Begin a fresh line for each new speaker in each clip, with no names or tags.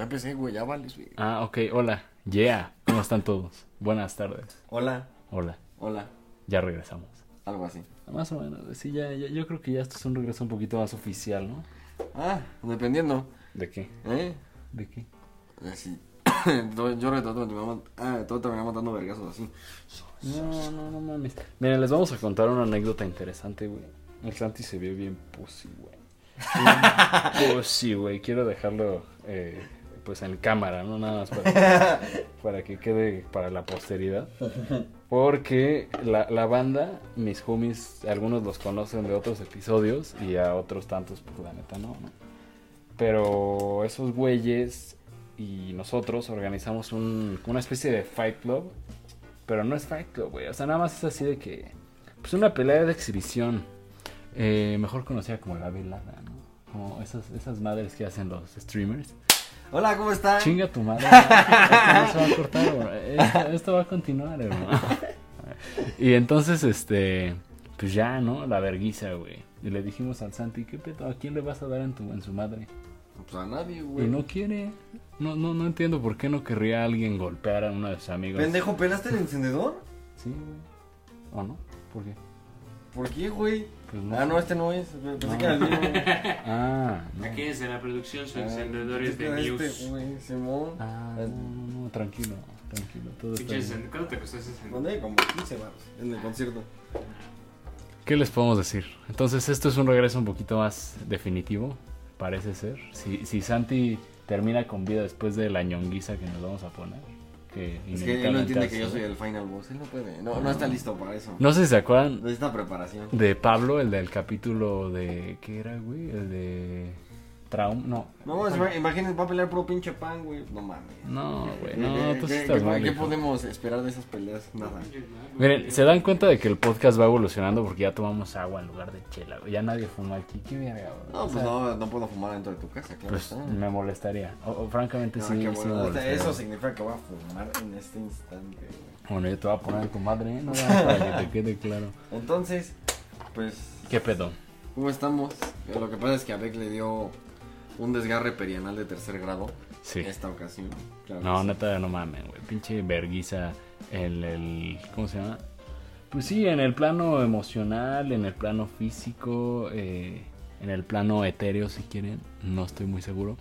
Ya empecé, güey, ya vales, güey.
Ah, ok, hola. Yeah, ¿cómo están todos? Buenas tardes.
Hola,
Hola,
hola,
ya regresamos.
algo así.
Más o menos, sí, ya, ya- yo creo que ya esto es un regreso un poquito más oficial, ¿no?
Ah, dependiendo,
¿De qué?
¿eh?
¿De qué?
Así. yo yo retrato mamá. Ah, todo terminamos dando vergazos así.
No, no, no mames. Miren, les vamos a contar una anécdota interesante, güey. El Santi se vio bien pussy, güey. Bien pussy, güey. Quiero dejarlo, eh, pues, en cámara, ¿no? Nada más para, para que quede para la posteridad. Porque la, la banda, mis homies, algunos los conocen de otros episodios y a otros tantos, pues, la neta, no, ¿no? Pero esos güeyes y nosotros organizamos un, una especie de fight club pero no es Fight Club, güey. O sea, nada más es así de que. Pues una pelea de exhibición. eh, mejor conocida como la velada, ¿no? Como esas, esas madres que hacen los streamers.
Hola, ¿cómo están?
Chinga tu madre. Esto no se va a cortar. Esto, esto va a continuar, hermano. Y entonces, este. Pues ya, ¿no? La verguiza, güey. Y le dijimos al Santi, ¿qué pedo? ¿A quién le vas a dar en, tu, en su madre?
Pues a nadie,
Y
güey.
no quiere. No, no, no entiendo por qué no querría alguien golpear a uno de sus amigos.
Pendejo, ¿pelaste el encendedor?
Sí, güey. ¿O no? ¿Por qué?
¿Por qué, güey?
Pues no
Ah, no, este no es. Pensé
No.
que era el mío.
Ah, no.
Aquí es de la producción, su
Ah,
encendedor es de
este,
News.
güey, Simón.
Ah, no, no, no, tranquilo, tranquilo, todo está bien.
¿Cuánto te costó ese encendedor?
Como 15 baros en el concierto.
¿Qué les podemos decir? Entonces, esto es un regreso un poquito más definitivo, parece ser. Si, si Santi termina con vida después de la ñonguiza que nos vamos a poner, que
Es que él no entiende que yo soy el final boss. Él no puede. No, no está listo para eso.
No sé si se acuerdan
Necesita preparación.
de Pablo, el del capítulo de... ¿Qué era, güey? El de... Traum... No.
No, ima- imagínense, va a pelear puro pinche pan, güey. No mames.
No, güey,
¿Qué-
no, tú sí estás mal,
¿Qué podemos esperar de esas peleas? Nada.
Miren, se dan cuenta de que el podcast va evolucionando porque ya tomamos agua en lugar de chela, güey. Ya nadie fuma aquí. ¿Qué verga, güey?
No,
O
pues
sea,
no, no puedo fumar dentro de tu casa, claro.
Pues
está.
me molestaría. O, o francamente
No,
sí,
bueno.
me molestaría.
Eso significa que voy a fumar en este instante, güey.
Bueno, yo te voy a poner tu madre, ¿eh? No, para que te quede claro.
Entonces, pues,
¿Qué pedo?
¿cómo estamos? Lo que pasa es que a Beck le dio un desgarre perianal de tercer grado
Sí.
esta ocasión. Claro
No,
que sí.
neta, no mames, güey. Pinche verguiza en el... ¿Cómo se llama? Pues sí, en el plano emocional, en el plano físico, eh, en el plano etéreo, si quieren. No estoy muy seguro.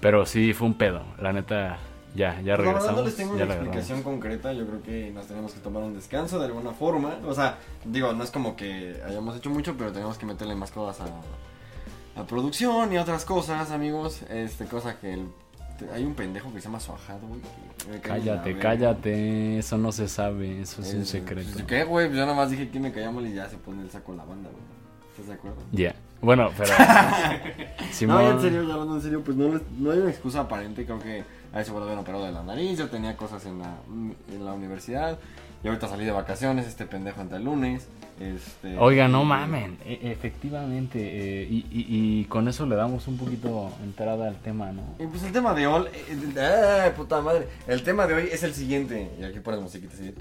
Pero sí, fue un pedo. La neta, ya, ya
Pues, la verdad
regresamos.
no les tengo
ya
una
la
explicación concreta, yo creo que nos tenemos que tomar un descanso de alguna forma. O sea, digo, no es como que hayamos hecho mucho, pero tenemos que meterle más cosas a, a producción y otras cosas, amigos. Este, cosa que el- hay un pendejo que se llama Suajado, güey. en la
Cállate, cállate. Eso no se sabe. Eso es un
Eh,
secreto.
pues, ¿Qué, güey? Yo nada más dije que me caía mal y ya se pone el saco a la banda, güey. ¿Estás de acuerdo?
Ya. Bueno, pero.
No,
Simón.
ya en serio, hablando en serio, pues no, no hay una excusa aparente. Creo que a eso vuelven operado de la nariz. Yo tenía cosas en la, en la universidad. Y ahorita salí de vacaciones. Este pendejo entra el lunes. Este,
Oiga, no mamen. E- efectivamente. eh, y, y- y con eso le damos un poquito entrada al tema, ¿no?
Y pues el tema de hoy. eh, eh, ¡Ah, puta madre! El tema de hoy es el siguiente. Y aquí pones musiquita así.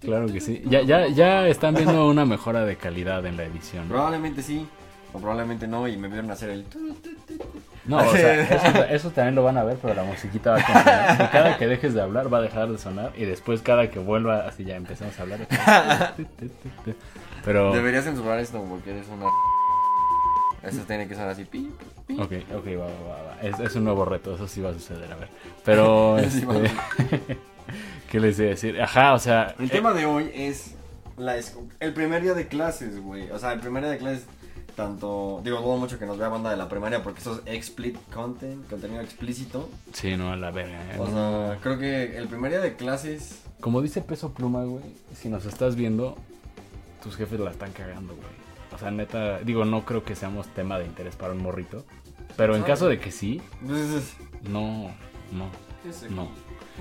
claro que sí. Ya, ya, ya están viendo una mejora de calidad en la edición. ¿no?
Probablemente sí. O probablemente no. Y me vieron hacer el.
No, o sea, eso, eso también lo van a ver, pero la musiquita va a continuar. Y cada que dejes de hablar va a dejar de sonar y después cada que vuelva, así ya empezamos a hablar. Pero,
Deberías censurar esto porque eres una. Eso tiene que ser así. pi, pi.
ok, ok, va, va, va, va. Es, es un nuevo reto, eso sí va a suceder, a ver. Pero,
Sí, va a
este, ¿qué les iba a decir? Ajá, o sea,
El
eh,
tema de hoy es la es- el primer día de clases, güey. O sea, el primer día de clases, tanto. Digo, dudo mucho que nos vea banda de la primaria porque eso es explicit content, contenido explícito.
sí, no, a la verga. eh,
O
no.
sea, creo que el primer día de clases.
Como dice Peso Pluma, güey, si nos estás viendo, tus jefes la están cagando, güey. O sea, neta, digo, no creo que seamos tema de interés para un morrito. Pero en
No.
caso de que sí,
pues, es-
no, no, no.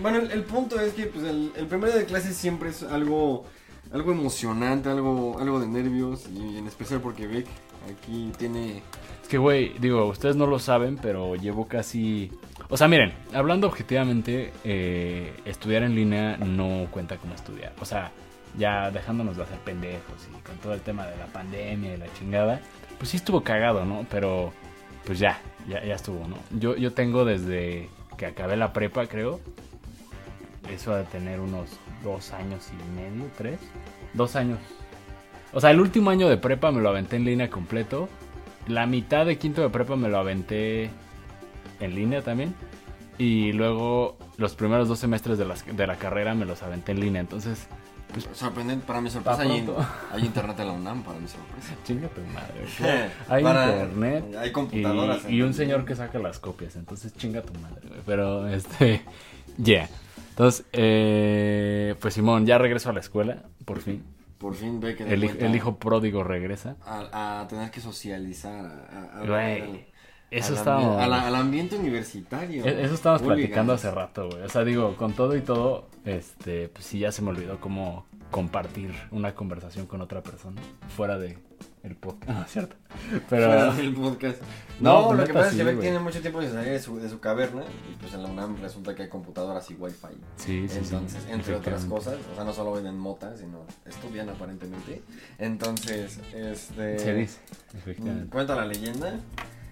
bueno, el, el punto es que pues, el, el primer día de clases siempre es algo. Algo emocionante, algo, algo de nervios. Y en especial porque Vic aquí tiene.
Es que, güey, digo, ustedes no lo saben, pero llevo casi... O sea, miren, hablando objetivamente, eh, estudiar en línea no cuenta como estudiar. O sea, ya dejándonos de hacer pendejos y con todo el tema de la pandemia y la chingada, pues sí estuvo cagado, ¿no? Pero pues ya, ya, ya estuvo, ¿no? Yo, yo tengo desde que acabé la prepa, creo, eso de tener unos dos años y medio, tres, dos años. O sea, el último año de prepa me lo aventé en línea completo. La mitad de quinto de prepa me lo aventé en línea también. Y luego los primeros dos semestres de, las- de la carrera me los aventé en línea. Entonces,
Sorprendente, para mi sorpresa hay, internet en la UNAM, para mi sorpresa.
chinga tu madre. Hay
Para-
internet.
Hay
Y,
computadoras.
y un señor que saca las copias. Entonces chinga tu madre. Pero, este, yeah. Entonces, eh, pues Simón, ya regreso a la escuela, por fin.
Por fin ve que
El, el hijo pródigo regresa.
A, a tener que socializar. A, a- a-
Güey,
al-
Eso estábamos...
ambi- al, ambiente universitario.
e- Eso estábamos
Hooligans.
platicando hace rato, güey. O sea, digo, con todo y todo, este, pues sí, ya se me olvidó cómo compartir una conversación con otra persona fuera de el podcast. Ah, cierto. Pero...
Fuera del podcast.
No,
No,
pues
lo que pasa es
sí,
que Beck tiene mucho tiempo de salir de su, de su caverna. Y pues en la UNAM resulta que hay computadoras y wifi.
Sí, sí, sí.
Entonces, entre otras cosas, o sea, no solo venden motas, sino estudian aparentemente. Entonces, este.
Se dice, efectivamente.
Cuenta la leyenda.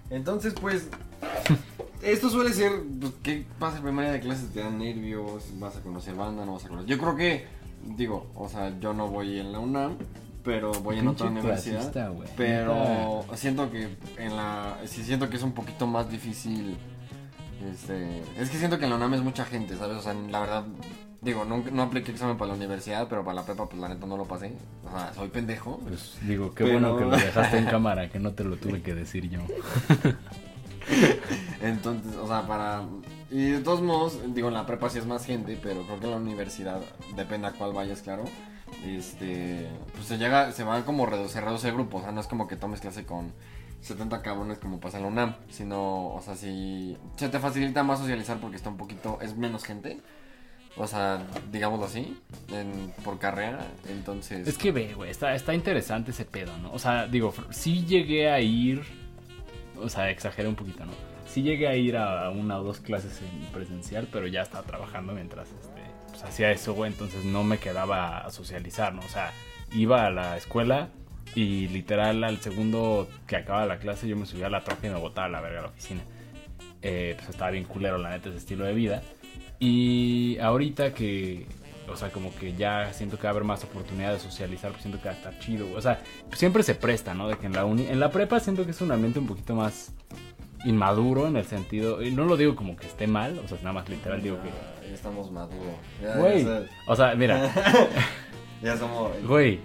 Entonces, pues. Esto suele ser. Pues, ¿Qué pasa en primaria de clases? Te dan nervios, vas a conocer banda, no vas a conocer. Yo creo que. Digo, o sea, yo no voy en la UNAM, pero voy en otra universidad.
clasista.
Pero siento que en la. Sí, siento que es un poquito más difícil. Este. Es que siento que en la UNAM es mucha gente, ¿sabes? O sea, la verdad. Digo, no, no apliqué examen para la universidad, pero para la prepa, pues la neta no lo pasé. O sea, soy pendejo.
Pues digo, qué
Pero-
bueno que lo dejaste en cámara, que no te lo tuve que decir yo.
Entonces, o sea, para... Y de todos modos, digo, en la prepa sí es más gente, pero creo que en la universidad, depende a cuál vayas, claro, este, pues se llega, se van como redu se reduce o sea, no es como que tomes clase con 70 cabrones como pasa en la UNAM, sino, o sea, si se te facilita más socializar porque está un poquito, es menos gente, o sea, digámoslo así, en- por carrera, entonces...
Es que ve, güey, está, está interesante ese pedo, ¿no? O sea, digo, sí llegué a ir, o sea, exageré un poquito, ¿no? Sí llegué a ir a una o dos clases en presencial, pero ya estaba trabajando mientras este, pues, hacía eso, güey, entonces no me quedaba a socializar, ¿no? O sea, iba a la escuela y literal al segundo que acababa la clase yo me subía a la troca y me botaba a la verga a la oficina. Eh, pues estaba bien culero, la neta, ese estilo de vida. Y ahorita que, o sea, como que ya siento que va a haber más oportunidad de socializar, pues siento que va a estar chido. güey. O sea, pues siempre se presta, ¿no? De que en la uni, en la prepa siento que es un ambiente un poquito más inmaduro en el sentido, y no lo digo como que esté mal, o sea, nada más literal digo que,
ya estamos maduros. Ya,
güey,
ya,
o sea, mira,
ya somos...
güey,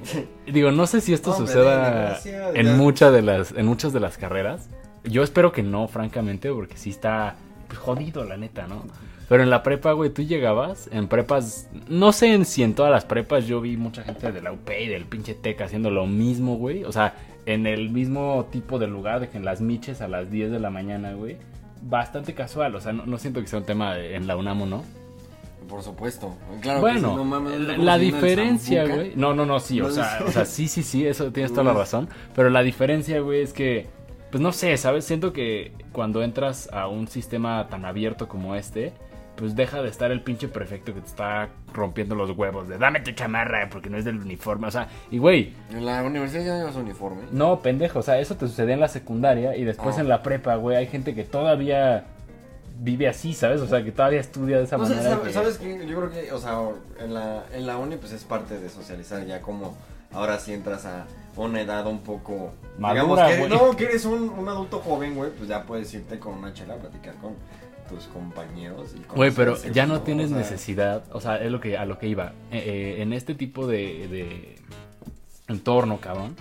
digo, no sé si esto
Hombre,
suceda
ya.
en muchas de las, en muchas de las carreras. Yo espero que no, francamente, porque sí está pues, jodido, la neta, ¿no? Pero en la prepa, güey, tú llegabas, en prepas, no sé en si en todas las prepas yo vi mucha gente de la UP y del pinche TEC haciendo lo mismo, güey. O sea, en el mismo tipo de lugar, de que en las miches a las 10 de la mañana, güey. Bastante casual, o sea, no, no siento que sea un tema de- en la UNAM, ¿no?
Por supuesto. Claro que
bueno,
sí, no mames,
la,
si
diferencia, güey. No, no, no, sí, o
No,
sea,
sí.
o sea, sí, sí, sí, eso tienes toda la razón. Pero la diferencia, güey, es que, pues no sé, ¿sabes? Siento que cuando entras a un sistema tan abierto como este, pues deja de estar el pinche prefecto que te está rompiendo los huevos de dame tu chamarra porque no es del uniforme. O sea, y güey,
En la universidad ya llevas uniforme.
no, pendejo, o sea, eso te sucedía en la secundaria y después
Ah.
en la prepa, güey, hay gente que todavía vive así, ¿sabes? O sea, que todavía estudia de esa
No
manera.
¿sabes,
que-
sabes qué? Yo creo que, o sea, en la, en la uni pues es parte de socializar ya como ahora sí entras a una edad un poco...
Madura,
digamos que, no, que eres un, un adulto joven, güey, pues ya puedes irte con una chela a platicar con tus compañeros. y
Güey, pero ya no
¿no?
tienes
O sea,
necesidad, o sea, es lo que a lo que iba. Eh, eh, en este tipo de, de entorno, cabrón,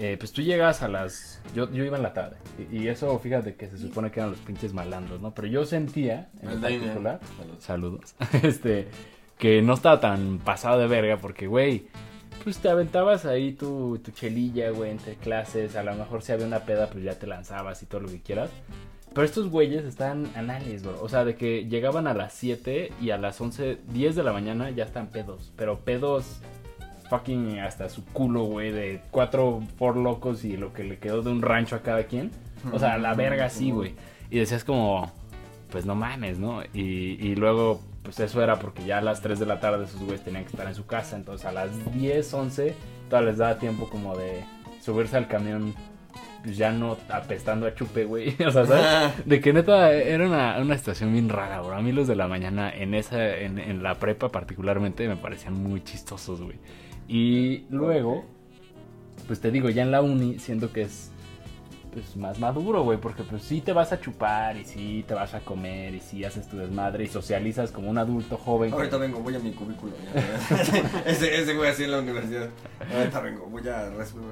eh, pues tú llegas a las... Yo, yo iba en la tarde, y, y eso, fíjate que se supone que eran los pinches malandros, ¿no? Pero yo sentía, en
El
particular,
Diner.
saludos, este, que no estaba tan pasado de verga, porque, güey, pues te aventabas ahí tu, tu chelilla, güey, entre clases, a lo mejor si había una peda, pues ya te lanzabas y todo lo que quieras. Pero estos güeyes están anales, bro. O sea, de que llegaban a las 7 y a las 11, 10 de la mañana ya están pedos. Pero pedos fucking hasta su culo, güey, de cuatro por locos y lo que le quedó de un rancho a cada quien. O sea, la verga sí, güey. Y decías como, pues no mames, ¿no? Y, y luego, pues eso era porque ya a las 3 de la tarde esos güeyes tenían que estar en su casa. Entonces a las 10, 11, todavía les daba tiempo como de subirse al camión pues ya no apestando a chupe, güey. O sea, ¿sabes? De que neta era una, una situación bien rara, güey. A mí los de la mañana en esa, en, en la prepa particularmente, me parecían muy chistosos, güey. Y luego, pues te digo, ya en la uni siento que es pues más maduro, güey, porque pues sí te vas a chupar y sí te vas a comer y sí haces tu desmadre y socializas como un adulto joven.
Ahorita vengo, voy a mi cubículo. ya. ese, ese güey así en la universidad. Ahorita vengo, voy a.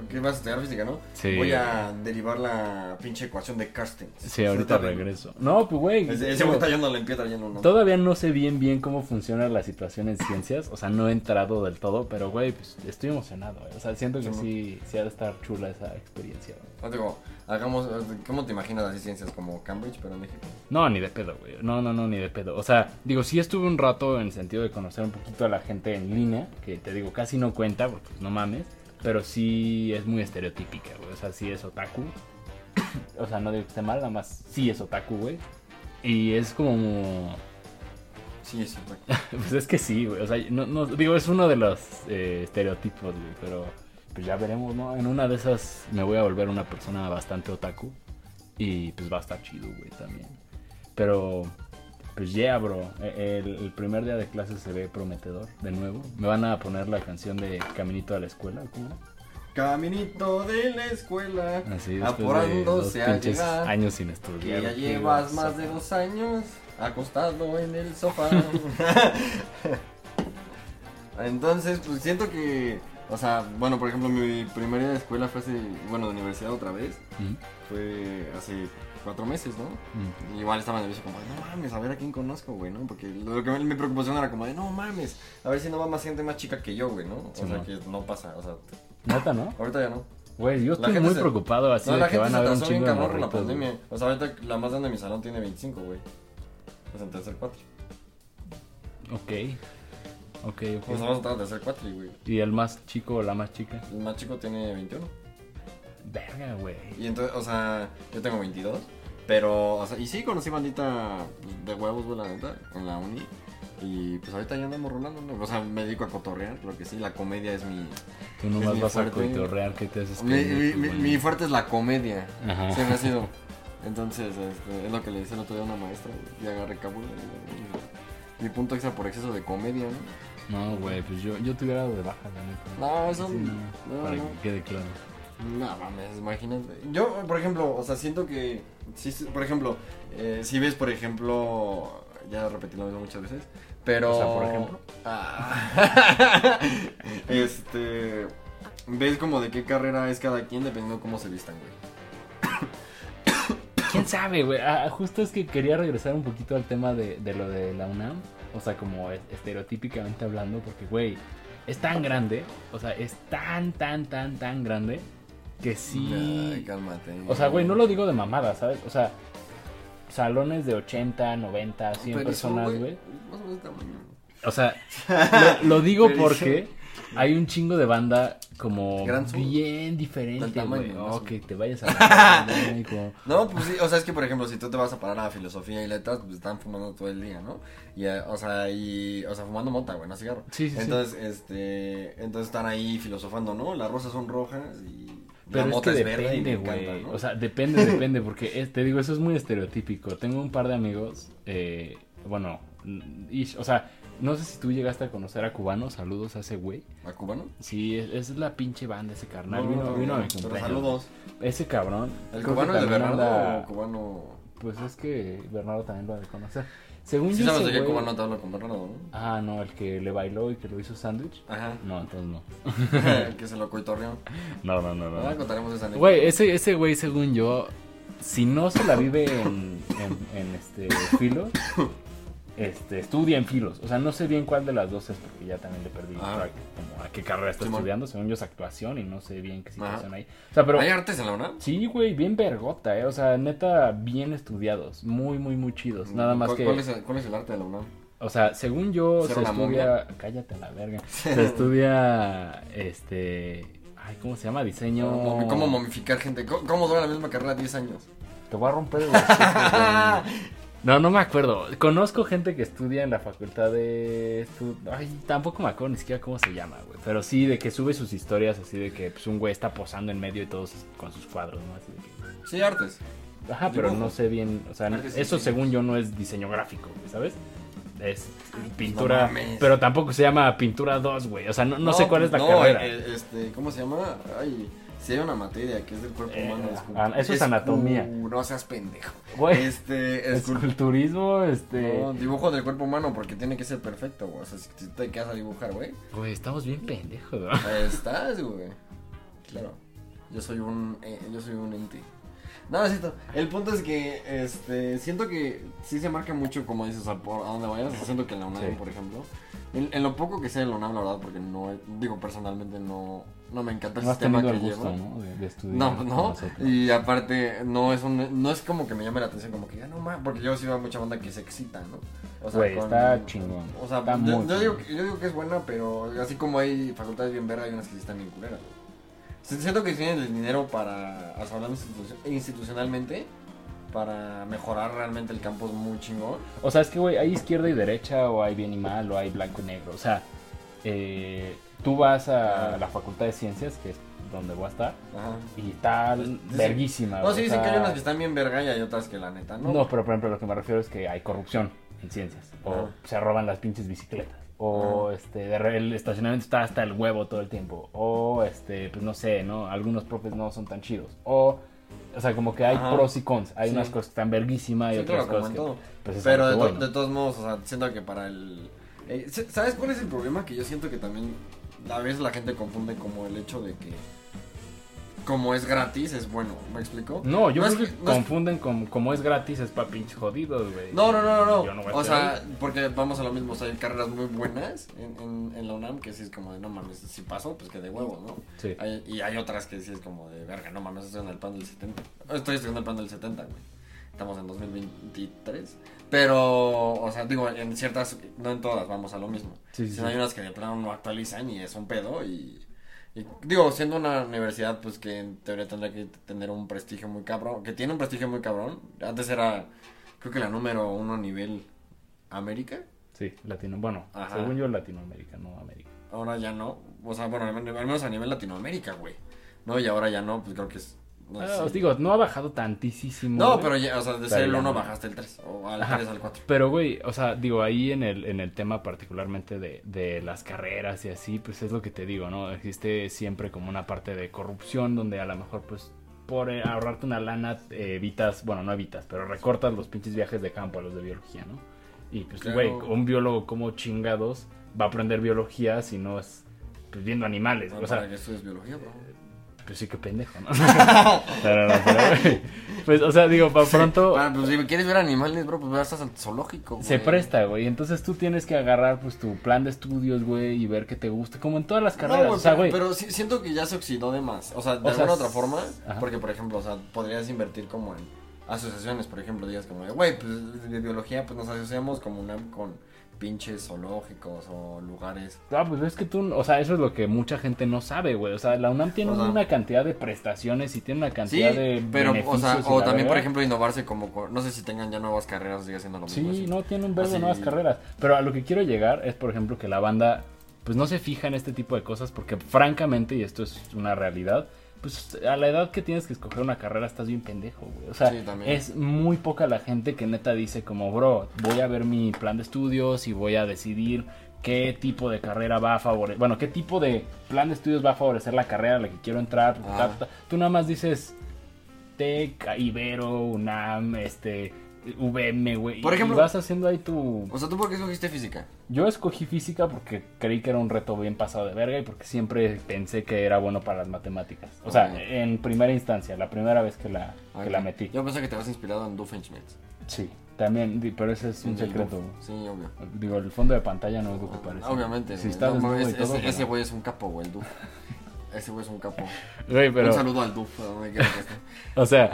¿Qué vas a estudiar física, no?
Sí.
Voy a derivar la pinche ecuación de Carstens.
Sí, ahorita
vengo.
regreso. No, pues güey.
Ese, ese güey está yendo a la Olimpiada trayendo uno.
Todavía no sé bien bien cómo funciona la situación en ciencias, o sea, no he entrado del todo, pero güey, pues estoy emocionado, güey. o sea, siento que
Sí,
sí, sí ha de estar chula esa experiencia, güey.
No, digo, hagamos. ¿Cómo te imaginas así ciencias como Cambridge, pero en México?
No, ni de pedo, güey. No, no, no, ni de pedo. O sea, digo, sí estuve un rato en el sentido de conocer un poquito a la gente en línea, que te digo, casi no cuenta, porque pues, no mames, pero sí es muy estereotípica, güey. O sea, sí es otaku. o sea, no digo que esté mal, nada más sí es otaku, güey. Y es como...
Sí, sí.
Pues es que sí, güey. O sea, no, no- digo, es uno de los eh, estereotipos, güey. Pero pues ya veremos, ¿no? En una de esas me voy a volver una persona bastante otaku. Y pues va a estar chido, güey, también. Pero, pues yeah, bro. E- El, el primer día de clase se ve prometedor, de nuevo. Me van a poner la canción de Caminito a la escuela, ¿cómo?
Caminito de la escuela.
Así,
apurándose a llegar.
años sin
Que
estudiar.
ya
güey,
llevas
vas
más de dos años acostado en el sofá. Entonces, pues siento que, o sea, bueno, por ejemplo, mi primer día de escuela fue hace, bueno, de universidad otra vez, fue hace cuatro meses, ¿no?
ujú.
Igual estaba nervioso como, no mames, a ver a quién conozco, güey, ¿no? Porque lo que me- mi preocupación era como de, no mames, a ver si no va más gente más chica que yo, güey, ¿no? O sea,
no.
que no pasa, o sea,
Neta, ¿no?
ahorita ya no.
Güey, yo estoy muy
se-
preocupado así
no,
de
la
que
gente
van a haber un chingo de
la
morritos, güey.
pandemia. O sea, ahorita la más grande de mi salón tiene 25, güey. Pues en tercer cuatro.
Ok. Ok, ok.
Pues vamos a tratar de hacer cuatro, güey.
¿Y el más chico o la más chica?
El más chico tiene 21.
Verga, güey.
Y entonces, o sea, yo tengo 22. Pero, o sea, y sí conocí bandita pues, de huevos, güey, la neta, en la uni. Y pues ahorita ya andamos rolando, ¿no? O sea, me dedico a cotorrear, lo que sí, la comedia es mi.
Tú nomás
mi
vas a cotorrear que te haces
Mi, mi, fuerte es la comedia.
Ajá.
Siempre ha sido. Entonces, este, es lo que le dice el otro día a una maestra, güey, y agarré cábula. y, Mi punto extra por exceso de comedia, ¿no?
No, güey, pues yo, yo dado de baja, la neta.
No, eso
Sí,
no.
no, para
no.
que quede claro.
No mames, imagínate. Yo, por ejemplo, o sea, siento que. Por ejemplo, eh, si ves, por ejemplo. Ya repetí lo mismo muchas veces. Pero.
O sea, por ejemplo.
Ah. este. Ves como de qué carrera es cada quien dependiendo de cómo se vistan, güey.
¿Quién sabe, güey? Ah, justo es que quería regresar un poquito al tema de, de lo de la UNAM. O sea, como es- estereotípicamente hablando, porque, güey, es tan grande. O sea, es tan, tan, tan, tan grande. Que sí.
Ay, cálmate.
O sea, güey, no lo digo de mamada, ¿sabes? O sea, salones de 80, 90, 100
Pero eso,
personas, güey.
Más o menos tamaño.
O sea, lo, lo digo
Pero
porque hay un chingo de banda como bien diferente, güey.
más
Oh, que te vayas a la güey, como-
No, pues sí, o sea, es que por ejemplo, si tú te vas a parar a filosofía y letras, pues están fumando todo el día, ¿no? Y, eh, o sea, y, o sea, fumando mota, güey, no cigarro.
Sí, sí, sí.
entonces, este, entonces están ahí filosofando, ¿no? Las rosas son rojas y
Pero
la
es que
es,
depende,
encanta,
güey.
¿no?
O sea, depende, depende, porque es- te digo, eso es muy estereotípico. Tengo un par de amigos, eh, bueno, o sea, no sé si tú llegaste a conocer a Cubano, saludos a ese güey.
¿A cubano?
Sí, es, es la pinche banda ese carnal.
No,
vino,
no,
vino a mi
pero
cumpleaños.
saludos.
Ese cabrón.
¿El cubano es de Bernardo
anda-
o cubano?
Pues es que Bernardo también lo ha de conocer. Según
Sí
yo,
sabes de qué
güey-
cubano te hablo con Bernardo, ¿no?
Ah, no, el que le bailó y que lo hizo sándwich.
Ajá.
No, entonces no.
que se lo coitorreó.
No, no, no,
Ahora contaremos esa anécdota.
Güey, ese, ese güey, según yo, si no se la vive en, en, en, este filos, este, estudia en filos. O sea, no sé bien cuál de las dos es porque ya también le perdí
Ah.
track, como a qué carrera está estudiando. Según yo es actuación y no sé bien qué situación hay. O sea, pero
¿Hay artes en la UNAM?
sí, güey, bien vergota, eh. O sea, neta, bien estudiados. Muy, muy, muy chidos. Nada más
¿Cuál,
que...
¿cuál, es el, cuál es el arte de la UNAM?
O sea, según yo
¿Ser
se estudia... Cállate a la verga. Se estudia, este... Ay, ¿cómo se llama? Diseño...
Momi- ¿Cómo momificar gente? ¿Cómo, cómo dura la misma carrera 10 años?
Te voy a romper el. No, no me acuerdo. Conozco gente que estudia en la facultad de... Ay, tampoco me acuerdo ni siquiera cómo se llama, güey. Pero sí, de que sube sus historias así de que pues, un güey está posando en medio y todos con sus cuadros, ¿no? Así de que-
Sí, artes.
Ajá, pero
Dibujo.
no sé bien, o sea,
Artes
eso según yo no es diseño gráfico, güey, ¿sabes? Es pintura,
no
pero tampoco se llama pintura 2, güey. O sea, no, no sé cuál es la
no,
carrera.
eh, este, ¿cómo se llama? Ay, si hay una materia que es del cuerpo
Eh,
humano.
ah, eso es anatomía.
No seas pendejo.
Güey,
Este, escul-
esculturismo, este...
no, dibujo del cuerpo humano porque tiene que ser perfecto, güey. O sea, si te quedas a dibujar, güey,
Güey, estamos bien pendejos, ¿no?
ahí estás, güey. Claro. Yo soy un, eh, yo soy un ente. No, es cierto. El punto es que, este, siento que sí se marca mucho, como dices, sea, por a dónde vayas. Siento que en la UNAM,
Sí.
por ejemplo, en, en lo poco que sé de la UNAM, la verdad, porque no, digo, personalmente no, no me encanta el
No
sistema que
el gusto,
lleva.
¿no? De, de estudiar.
No, no, y aparte no es un, no es como que me llame la atención, como que ya no más, porque yo sí veo mucha banda que se excita, ¿no? O
Güey, está chingón.
O sea,
Está
yo, yo digo, que- yo digo que es buena, pero así como hay facultades bien verga, hay unas que sí están bien culeras, Siento que tienen el dinero para, sea, institu- institucionalmente, para mejorar realmente el campus muy chingón.
O sea, es que, güey, hay izquierda y derecha, o hay bien y mal, o hay blanco y negro. O sea, eh, tú vas a la Facultad de Ciencias, que es donde voy a estar,
Ajá.
y está
Sí.
verguísima.
No, sí dicen que hay unas que están bien verga y hay otras que la neta no.
No, pero por ejemplo, lo que me refiero es que hay corrupción en ciencias. O
Ajá.
se roban las pinches bicicletas. O este, el estacionamiento está hasta el huevo todo el tiempo. O este, pues no sé, ¿no? Algunos profes no son tan chidos. O, o sea, como que hay
Ajá.
pros y cons. Hay
Sí.
unas cosas que están verguísima y
Sí,
otras
claro,
cosas que. Pues, es
Pero
algo
de,
que
to-
bueno.
de todos modos, o sea, siento que para el... eh, ¿Sabes cuál es el problema? Que yo siento que también a veces la gente confunde como el hecho de que como es gratis es bueno, ¿me explico?
No, yo
No
creo
es
que,
que- no es-
confunden con como es gratis es para pinches jodidos, güey.
No, no, no, no,
no
o sea, porque vamos a lo mismo, o sea, hay carreras muy buenas en, en, en la UNAM que sí es como de, no mames, si pasó, pues que de huevos, ¿no?
Sí.
Hay- y hay otras que sí es como de, verga, no mames, estoy en el plan del 70. Estoy estudiando el plan del 70, güey. Estamos en 2023. Pero, o sea, digo, en ciertas, no en todas, vamos a lo mismo.
Sí, sí, sí.
hay unas que de plano no actualizan y es un pedo y... y digo, siendo una universidad, pues que en teoría tendría que tener un prestigio muy cabrón, que tiene un prestigio muy cabrón. Antes era, creo que la número uno a nivel América.
Sí, latino. Bueno,
Ajá.
según yo, Latinoamérica, no América.
Ahora ya no. O sea, bueno, al menos a nivel Latinoamérica, güey. No, y ahora ya no, pues creo que es... No,
Ah,
sé.
os digo, no ha bajado tantísimo.
no
güey.
pero ya, o sea, de ser el
ya
1
no.
bajaste el 3, o al
Ajá.
3 al 4.
Pero, güey, o sea, digo, ahí en el, en el tema particularmente de, de las carreras y así, pues es lo que te digo, ¿no? Existe siempre como una parte de corrupción donde a lo mejor, pues, por eh, ahorrarte una lana, evitas, bueno, no evitas, pero recortas los pinches viajes de campo a los de biología, ¿no? Y pues,
Claro.
güey, un biólogo como chingados va a aprender biología si no es, pues, viendo animales,
No,
o sea,
para que estudies biología, bro.
Pues sí que pendejo, ¿no? pero, pero, pues, o sea, digo, para pronto...
Para, pues si quieres ver animales, bro, pues vas al zoológico, güey.
Se presta, güey. Entonces tú tienes que agarrar pues tu plan de estudios, güey, y ver qué te gusta. Como en todas las
No,
carreras.
güey,
o sea,
pero,
güey.
pero sí- siento que ya se oxidó de más. O sea, de
O sea,
alguna otra forma.
ajá.
Porque, por ejemplo, o sea, podrías invertir como en asociaciones, por ejemplo, digas como güey, pues de biología, pues nos asociamos como una con pinches zoológicos o lugares.
Ah, pues es que tú, o sea, eso es lo que mucha gente no sabe, güey. O sea, la UNAM tiene
O sea-
una cantidad de prestaciones y tiene una
Sí,
cantidad de
pero, o sea, o también, por ejemplo, innovarse como, no sé si tengan ya nuevas carreras, sigue siendo lo mismo.
Sí,
así.
no, tiene un verbo de
Así-
nuevas carreras. Pero a lo que quiero llegar es, por ejemplo, que la banda, pues no se fija en este tipo de cosas porque, francamente, y esto es una realidad, pues a la edad que tienes que escoger una carrera estás bien pendejo, güey. O sea,
Sí,
es muy poca la gente que neta dice como, bro, voy a ver mi plan de estudios y voy a decidir qué tipo de carrera va a favorecer, bueno, qué tipo de plan de estudios va a favorecer la carrera a la que quiero entrar.
Ah.
Tú nada más dices TEC, Ibero, UNAM, este, VM, güey.
Por
y
ejemplo-
vas haciendo ahí tu...
O sea, ¿tú por qué escogiste física?
Yo escogí física porque creí que era un reto bien pasado de verga y porque siempre pensé que era bueno para las matemáticas. O sea, en primera instancia, la primera vez que la, que
Ok.
la metí.
Yo pensé que te habías inspirado en Doofenshmirtz.
Sí, también, pero ese es un
Sí,
secreto.
Sí, obvio.
Digo, el fondo de pantalla no es lo que parece.
Obviamente.
Si
güey.
está
No,
y todo,
ese,
bueno.
ese güey es un capo, güey, el Doof. Ese güey es un capo.
Güey, pero...
Un saludo al Duf, a donde quiera que esté.
O sea,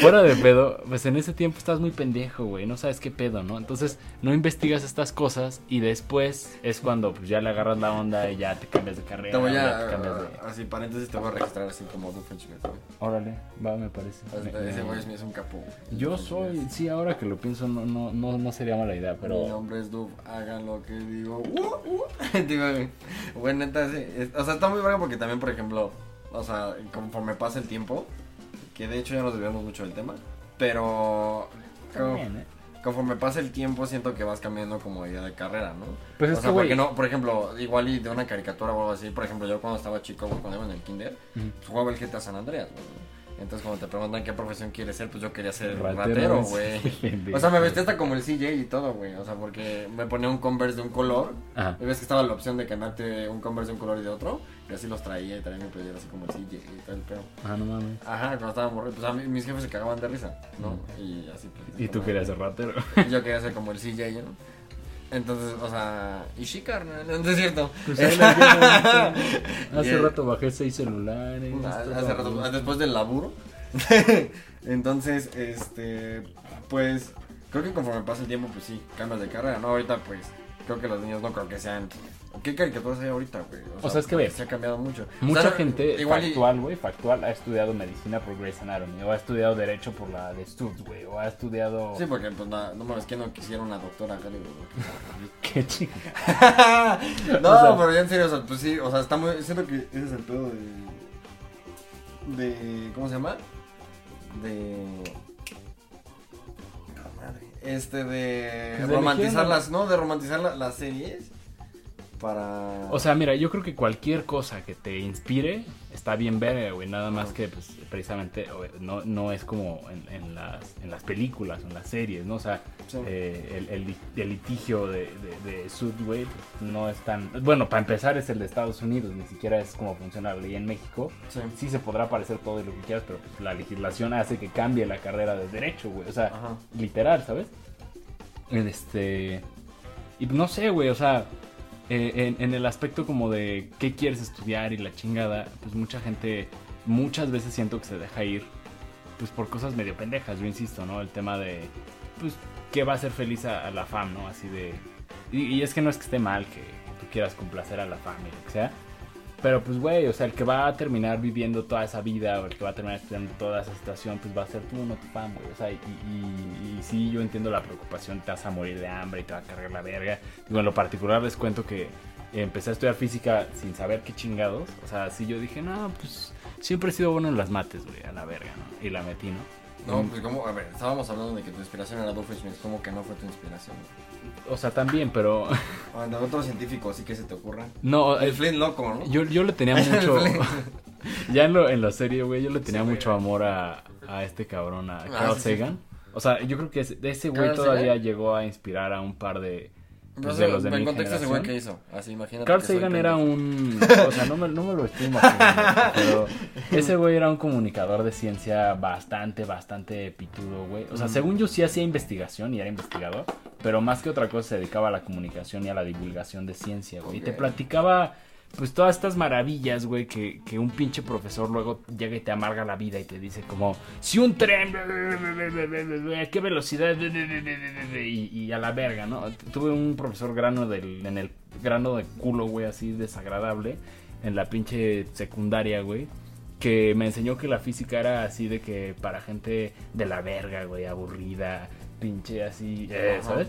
fuera de pedo, pues en ese tiempo estás muy pendejo, güey, no sabes qué pedo, ¿no? Entonces no investigas estas cosas y después es cuando pues ya le agarras la onda y ya te cambias de carrera.
Te voy
te
a,
cambias de...
así paréntesis, te voy a registrar así como Doofenshmirtz, güey.
Órale, va, me parece. Me-
Ese güey es, es un capo. güey.
Yo soy, sí, ahora que lo pienso, no, no, no, no sería mala idea,
Mi
pero...
nombre es Duf, hagan lo que digo. Uh, uh. Digo, güey. Güey, neta, sí, o sea, está muy bueno porque también, por ejemplo, o sea, conforme pasa el tiempo, que de hecho ya nos desviamos mucho del tema, pero como-
También, ¿eh?
conforme pasa el tiempo siento que vas cambiando como idea de carrera, ¿no?
Pues es
o sea,
que, güey-
porque no, por ejemplo, igual y de una caricatura o algo así, por ejemplo, yo cuando estaba chico, cuando iba en el kinder, pues jugaba el GTA San Andreas, güey. Entonces cuando te preguntan qué profesión quieres ser, pues yo quería ser
Ratero,
güey. O sea, me vestía hasta como el CJ y todo, güey. O sea, porque me ponía un Converse de un color.
Ajá.
Y ves que estaba la opción de cambiarte un Converse de un color y de otro. Y así los traía y traía mi playera así como el CJ y todo el pedo.
Ah, no mames.
Ajá, cuando estaba morrido. Pues a mí, mis jefes se cagaban de risa, ¿no? Y así pues.
Y tú querías ser ratero.
Y yo quería ser como el CJ, ¿no? Entonces, o sea, y sí, carnal, no es cierto.
Pues Hace rato bajé seis celulares.
Ah, hace rato,
todo.
después del laburo. Entonces, este, pues, creo que conforme pasa el tiempo, pues sí, cambias de carrera, ¿no? Ahorita, pues, creo que los niños no creo que sean... ¿Qué caricaturas hay ahorita, güey?
O sea, es que ve,
Se ha cambiado mucho.
Mucha
O sea,
gente
igual y-
factual, güey, factual, ha estudiado medicina por Grey's Anatomy, o ha estudiado derecho por la de Stubbs, güey, o ha estudiado...
Sí, porque, pues, no, no mames, que no quisiera una doctora güey.
Qué chica.
no,
O sea-
pero ya en serio, o sea, pues sí, o sea, está muy... Siento que ese es el pedo de... De... ¿Cómo se llama? De... Este de
Pues de
romantizar
elegir, ¿no?
las, ¿no? De romantizar la- las series para...
O sea, mira, yo creo que cualquier cosa que te inspire está bien ver, güey, nada más que, pues, precisamente, no, no es como en, en las, en las películas, en las series, ¿no? O sea,
Sí.
eh, el, el lit- el litigio de, de, de Sud, güey, pues, no es tan... Bueno, para empezar es el de Estados Unidos, ni siquiera es como funciona la ley en México.
Sí.
sí se podrá parecer todo lo que quieras, pero pues, la legislación hace que cambie la carrera de derecho, güey. O sea,
Ajá.
literal, ¿sabes? Este. Y no sé, güey, o sea, eh, en, en el aspecto como de qué quieres estudiar y la chingada, pues mucha gente, muchas veces siento que se deja ir, pues por cosas medio pendejas, yo insisto, ¿no? El tema de, pues, qué va a hacer feliz a, la fam, ¿no? Así de. Y, es que no es que esté mal que tú quieras complacer a la fam y lo que sea. Pero pues, güey, o sea, el que va a terminar viviendo toda esa vida o el que va a terminar estudiando toda esa situación, pues va a ser tú, no tu fam, güey. O sea, y, y, y sí, yo entiendo la preocupación, te vas a morir de hambre y te va a cargar la verga. Digo, en lo particular les cuento que empecé a estudiar física sin saber qué chingados. O sea, sí yo dije, no, pues siempre he sido bueno en las mates, güey, a la verga, ¿no? Y la metí, ¿no?
No, pues como, a ver, estábamos hablando de que tu inspiración era Doofenshmirtz, como que no fue tu inspiración.
O sea, también, pero...
O de otro científico, así que se te ocurra.
No,
El
eh,
Flint loco, ¿no?
yo, yo le tenía mucho...
El
ya en, lo, en la serie, güey, yo le tenía
Sí,
mucho
güey.
amor a, a este cabrón, a
Ah,
Carl
sí.
Sagan. O sea, yo creo que ese- de ese güey
¿Carl
todavía
Sagan?
llegó a inspirar a un par de, pues, de los de
en
mi
contexto
generación.
que hizo, así imagínate.
Carl Sagan era un... O sea, no me, no me lo estoy imaginando, pero ese güey era un comunicador de ciencia bastante, bastante pitudo, güey. O sea,
Mm.
según yo sí hacía investigación y era investigador, pero más que otra cosa se dedicaba a la comunicación y a la divulgación de ciencia, güey. Y te platicaba, pues, todas estas maravillas, güey, que, que un pinche profesor luego llega y te amarga la vida y te dice como, si un tren, a qué velocidad, y, y a la verga, ¿no? Tuve un profesor grano del, en el grano de culo, güey, así desagradable, en la pinche secundaria, güey. Que me enseñó que la física era así de que para gente de la verga, güey, aburrida, pinche así, eh,
Ajá.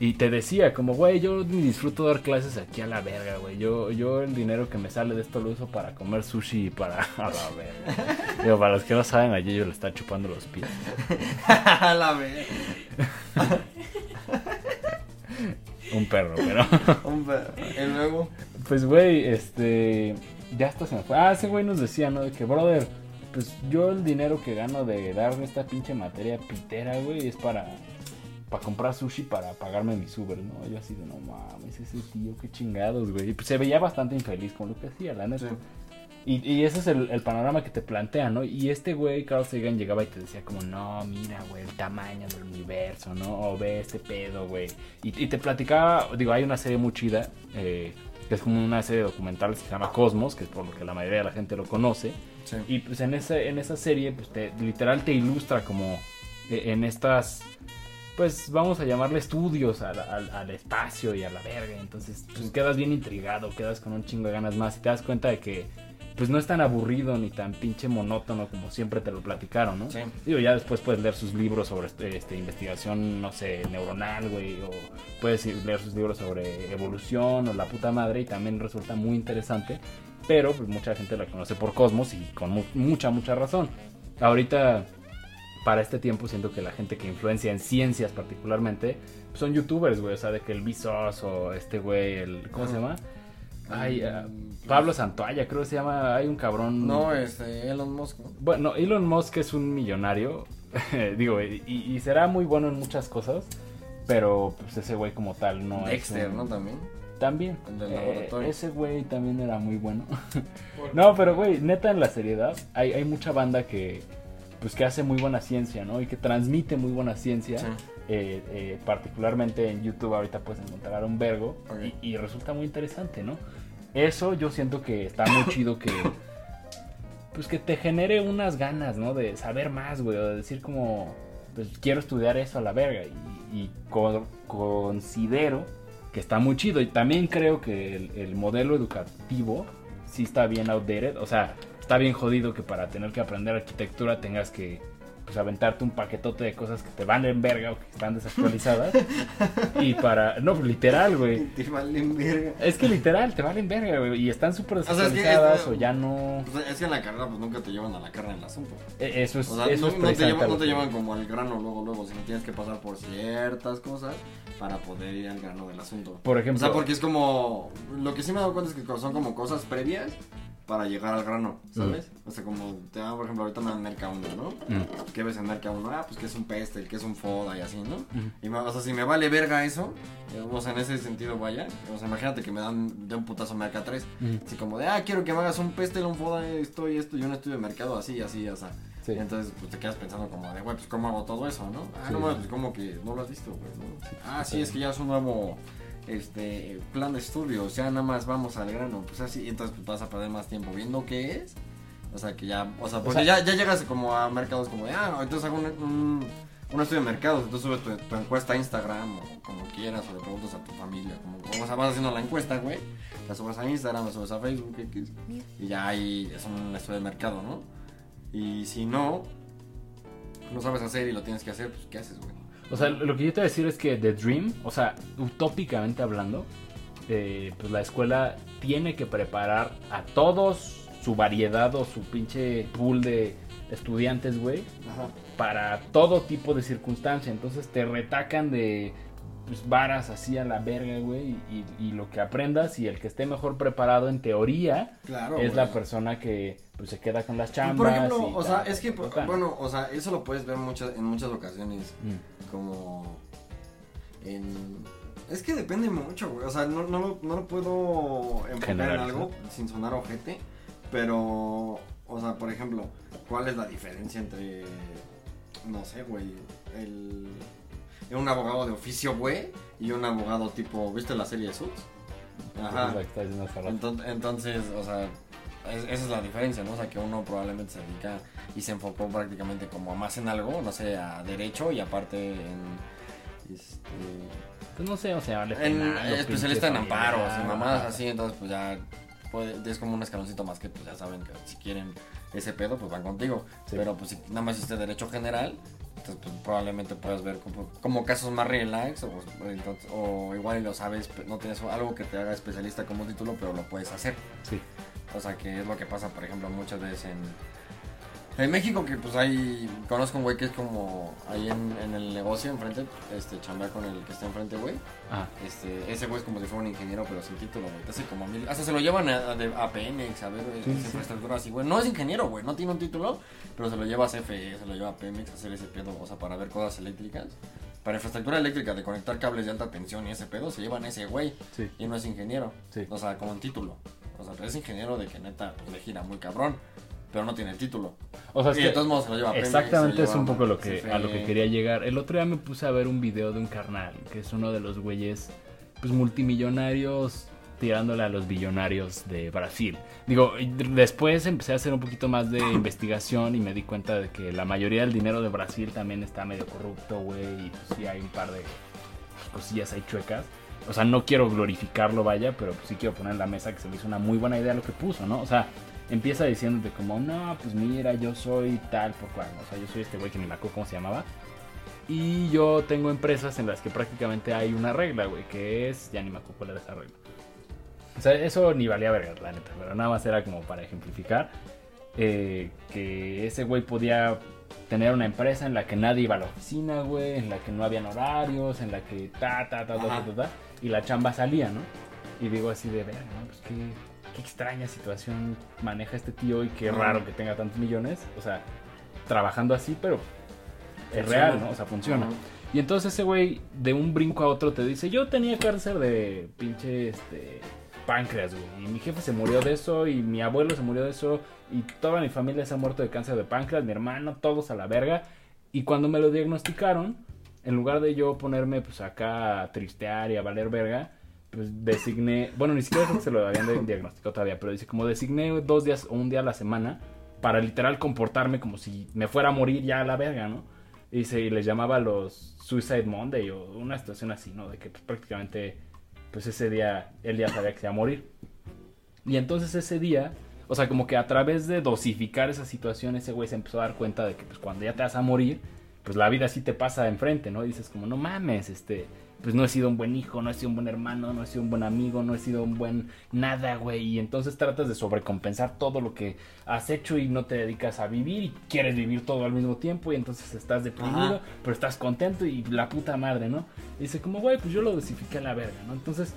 Y te decía, como, güey, yo disfruto dar clases aquí a la verga, güey. Yo, yo el dinero que me sale de esto lo uso para comer sushi y para... A la verga. Digo, para los que no saben, a yo le está chupando los pies.
A la vez.
Un perro, pero...
Hombre, y luego.
Pues, güey, este... Ya hasta se me fue. Ah, ese güey nos decía, ¿no? De que, brother, pues yo el dinero que gano de darme esta pinche materia pitera, güey, es para... Para comprar sushi para pagarme mis Uber, ¿no? Yo así de, no mames, ese tío, qué chingados, güey. Pues se veía bastante infeliz con lo que hacía, la neta.
Sí.
Y, y ese es el, el panorama que te plantea, ¿no? Y este güey, Carl Sagan, llegaba y te decía como, no, mira, güey, el tamaño del universo, ¿no? O ve este pedo, güey. Y, y te platicaba, digo, hay una serie muy chida, eh, que es como una serie documental que se llama Cosmos, que es por lo que la mayoría de la gente lo conoce.
Sí.
Y pues en, ese, en esa serie, pues te, literal te ilustra como eh, en estas, pues vamos a llamarle estudios al, al- al espacio y a la verga. Entonces, pues quedas bien intrigado, quedas con un chingo de ganas más y te das cuenta de que, pues no es tan aburrido ni tan pinche monótono como siempre te lo platicaron, ¿no?
Sí.
Digo, ya después puedes leer sus libros sobre este, este, investigación, no sé, neuronal, güey, o puedes leer sus libros sobre evolución o la puta madre y también resulta muy interesante, pero pues mucha gente la conoce por Cosmos y con mu- mucha, mucha razón. Ahorita, para este tiempo, siento que la gente que influencia en ciencias particularmente pues, son youtubers, güey, o sea, de que el Vsauce o este güey, el, ¿cómo se llama? Ay, ah, Pablo Santoalla, creo que se llama, hay un cabrón...
No, este, Elon Musk, ¿no?
Bueno, Elon Musk es un millonario, digo, y, y será muy bueno en muchas cosas, pero pues ese güey como tal no
Dexter,
es un-
¿no? También.
También.
El del
Eh,
laboratorio.
ese güey también era muy bueno. no, pero güey, neta en la seriedad, hay, hay mucha banda que pues que hace muy buena ciencia, ¿no? Y que transmite muy buena ciencia.
Sí.
Eh, eh, particularmente en YouTube ahorita puedes encontrar un vergo
Ok.
y, y resulta muy interesante, ¿no? Eso yo siento que está muy chido que pues que te genere unas ganas, ¿no? De saber más, güey, o de decir como pues quiero estudiar eso a la verga y, y co- considero que está muy chido y también creo que el, el modelo educativo sí está bien outdated, o sea, está bien jodido que para tener que aprender arquitectura tengas que pues aventarte un paquetote de cosas que te van en verga o que están desactualizadas y para no literal, güey.
Te valen verga.
Es que literal te valen verga, güey, y están súper
sea, es que
desactualizadas
es-
o ya no
Pues es que en la carrera pues nunca te llevan a la carne el asunto.
E- eso es
O sea,
eso
no,
es
no te llevan,
a
no
lo
te
que-
llevan como al grano luego, luego, sino tienes que pasar por ciertas cosas para poder ir al grano del asunto.
Por
O
ejemplo,
sea, porque es como. Lo que sí me he dado cuenta es que son como cosas previas para llegar al grano, ¿sabes? O sea, como, te por ejemplo, ahorita me dan Merca 1, ¿no?
Mm.
¿Qué ves en Merca 1? Ah, pues que es un pestel, que es un foda y así, ¿no?
Ujú.
Y me- o sea, si me vale verga eso, eh, o sea, en ese sentido, vaya. O sea, imagínate que me dan de un putazo Merca 3.
Ujú.
Así como de, ah, quiero que me hagas un pestel, un foda, esto y esto, y un estudio de mercado, así, así, o sea.
Sí.
Y entonces, pues te quedas pensando como de, güey, pues cómo hago todo eso, ¿no? Ah,
Sí.
no, pues como que no lo has visto, güey, ¿no? ah, sí, es que ya es un nuevo este plan de estudios, ya nada más vamos al grano, pues así, y entonces pues vas a perder más tiempo viendo qué es. O sea, que ya, o sea, porque
sea-
ya, ya llegas como a mercados como de, ah, entonces hago un, un, un estudio de mercados, entonces subes tu, tu encuesta a Instagram o como quieras, o le preguntas a tu familia, como, o sea, vas haciendo la encuesta, güey, la subes a Instagram, la subes a Facebook, X, y ya ahí es un estudio de mercado, ¿no? Y si no, no sabes hacer y lo tienes que hacer, pues ¿qué haces, güey?
O sea, lo que yo te voy a decir es que The Dream, o sea, utópicamente hablando, eh, pues la escuela tiene que preparar a todos su variedad o su pinche pool de estudiantes, güey, para todo tipo de circunstancia. Entonces te retacan de pues, varas así a la verga, güey, y, y lo que aprendas y el que esté mejor preparado en teoría
Claro.
es la persona que pues, se queda con las
Y
chambas.
Por ejemplo,
y
o sea, es que,
tal.
bueno, o sea, eso lo puedes ver muchas, en muchas ocasiones,
Mm.
como en... Es que depende mucho, güey, o sea, no, no, lo, no lo puedo enfocar en algo sin sonar ojete, pero, o sea, por ejemplo, ¿cuál es la diferencia entre, no sé, güey, el... Un abogado de oficio, güey, y un abogado tipo, ¿viste la serie Suits? Ajá.
Es lo que está diciendo hace rato.
Enton- Entonces, o sea, es- esa es la diferencia, ¿no? O sea, que uno probablemente se dedica y se enfocó prácticamente como más en algo, no sé, a derecho y aparte en. Este,
Pues no sé, o sea,
en especialista en amparos y mamadas así, entonces pues ya puede- es como un escaloncito más que pues ya saben que si quieren ese pedo pues van contigo,
Sí.
pero pues si nada más hiciste derecho general, entonces pues probablemente puedas ver como, como casos más relax o, entonces- o igual y lo sabes, no tienes algo que te haga especialista como título, pero lo puedes hacer.
Sí.
O sea, que es lo que pasa, por ejemplo, muchas veces en, en México, que pues hay, conozco un güey que es como ahí en, en el negocio enfrente, este, chambea con el que está enfrente, güey.
Ah,
Este, ese güey es como si fuera un ingeniero, pero sin título, güey. Te hace como mil, hasta se lo llevan a, a, de- a Pemex, a ver,
Sí,
esa
sí.
infraestructura así, güey. No es ingeniero, güey, no tiene un título, pero se lo lleva a CFE, se lo lleva a Pemex a hacer ese pedo, o sea, para ver cosas eléctricas. Para infraestructura eléctrica, de conectar cables de alta tensión y ese pedo, se llevan a ese güey.
sí.
Y no es ingeniero.
Sí.
O sea, como un título. O sea, pero es ingeniero de que neta pues, le gira muy cabrón. Pero no tiene el título.
O sea, es
y
que
de todos modos se lo lleva
exactamente
se
es un poco lo que, a lo que quería llegar. El otro día me puse a ver un video de un carnal, que es uno de los güeyes pues multimillonarios tirándole a los billonarios de Brasil. Digo, después empecé a hacer un poquito más de investigación y me di cuenta de que la mayoría del dinero de Brasil también está medio corrupto, güey, y pues sí hay un par de cosillas ahí chuecas. O sea, no quiero glorificarlo, vaya, pero pues sí quiero poner en la mesa que se me hizo una muy buena idea lo que puso, ¿no? O sea, empieza diciéndote como, no, pues mira, yo soy tal por cual, o sea, yo soy este güey que ni me acuerdo cómo se llamaba. Y yo tengo empresas en las que prácticamente hay una regla, güey, que es, ya ni me acuerdo cuál era esa regla. O sea, eso ni valía verga, la neta, pero nada más era como para ejemplificar eh, que ese güey podía tener una empresa en la que nadie iba a la oficina, güey, en la que no habían horarios, en la que ta, ta, ta, ta, ta, ta, ta, y la chamba salía, ¿no? Y digo así de, verga, ¿no? Pues qué, qué extraña situación maneja este tío y qué raro que tenga tantos millones, o sea, trabajando así, pero es
Funciona.
real, ¿no? O sea, funciona. Y entonces ese güey de un brinco a otro te dice, yo tenía cáncer de pinche este páncreas, güey. Y mi jefe se murió de eso y mi abuelo se murió de eso y toda mi familia se ha muerto de cáncer de páncreas, mi hermano, todos a la verga. Y cuando me lo diagnosticaron, en lugar de yo ponerme pues acá a tristear y a valer verga, pues designé, bueno, ni siquiera se lo habían diagnosticado todavía, pero dice como designé dos días o un día a la semana para literal comportarme como si me fuera a morir ya a la verga, ¿no? Y, se, y les llamaba los Suicide Monday o una situación así, ¿no? De que pues, prácticamente, pues ese día, él ya sabía que se iba a morir. Y entonces ese día, o sea, como que a través de dosificar esa situación, ese güey se empezó a dar cuenta de que pues cuando ya te vas a morir, pues la vida sí te pasa de enfrente, ¿no? Y dices como, no mames, este, pues no he sido un buen hijo, no he sido un buen hermano, no he sido un buen amigo, no he sido un buen nada, güey. Y entonces tratas de sobrecompensar todo lo que has hecho y no te dedicas a vivir y quieres vivir todo al mismo tiempo y entonces estás deprimido,
Ajá.
pero estás contento y la puta madre, ¿no? Y dice como, güey, pues yo lo dosifiqué a la verga, ¿no? Entonces